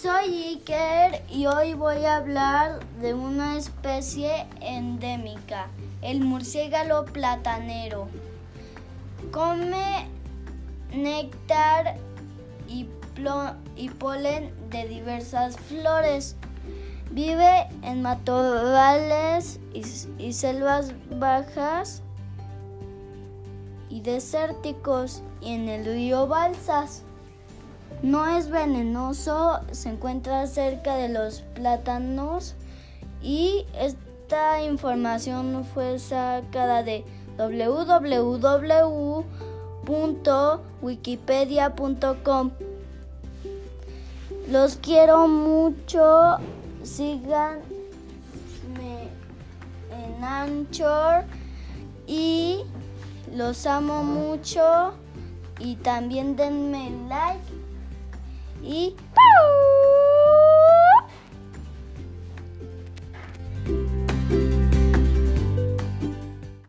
Soy Iker y hoy voy a hablar de una especie endémica, el murciélago platanero. Come néctar y, polen de diversas flores. Vive en matorrales y selvas bajas y desérticos y en el río Balsas. No es venenoso, se encuentra cerca de los plátanos y esta información fue sacada de www.wikipedia.com. Los quiero mucho, síganme en Anchor y los amo mucho y también denme like e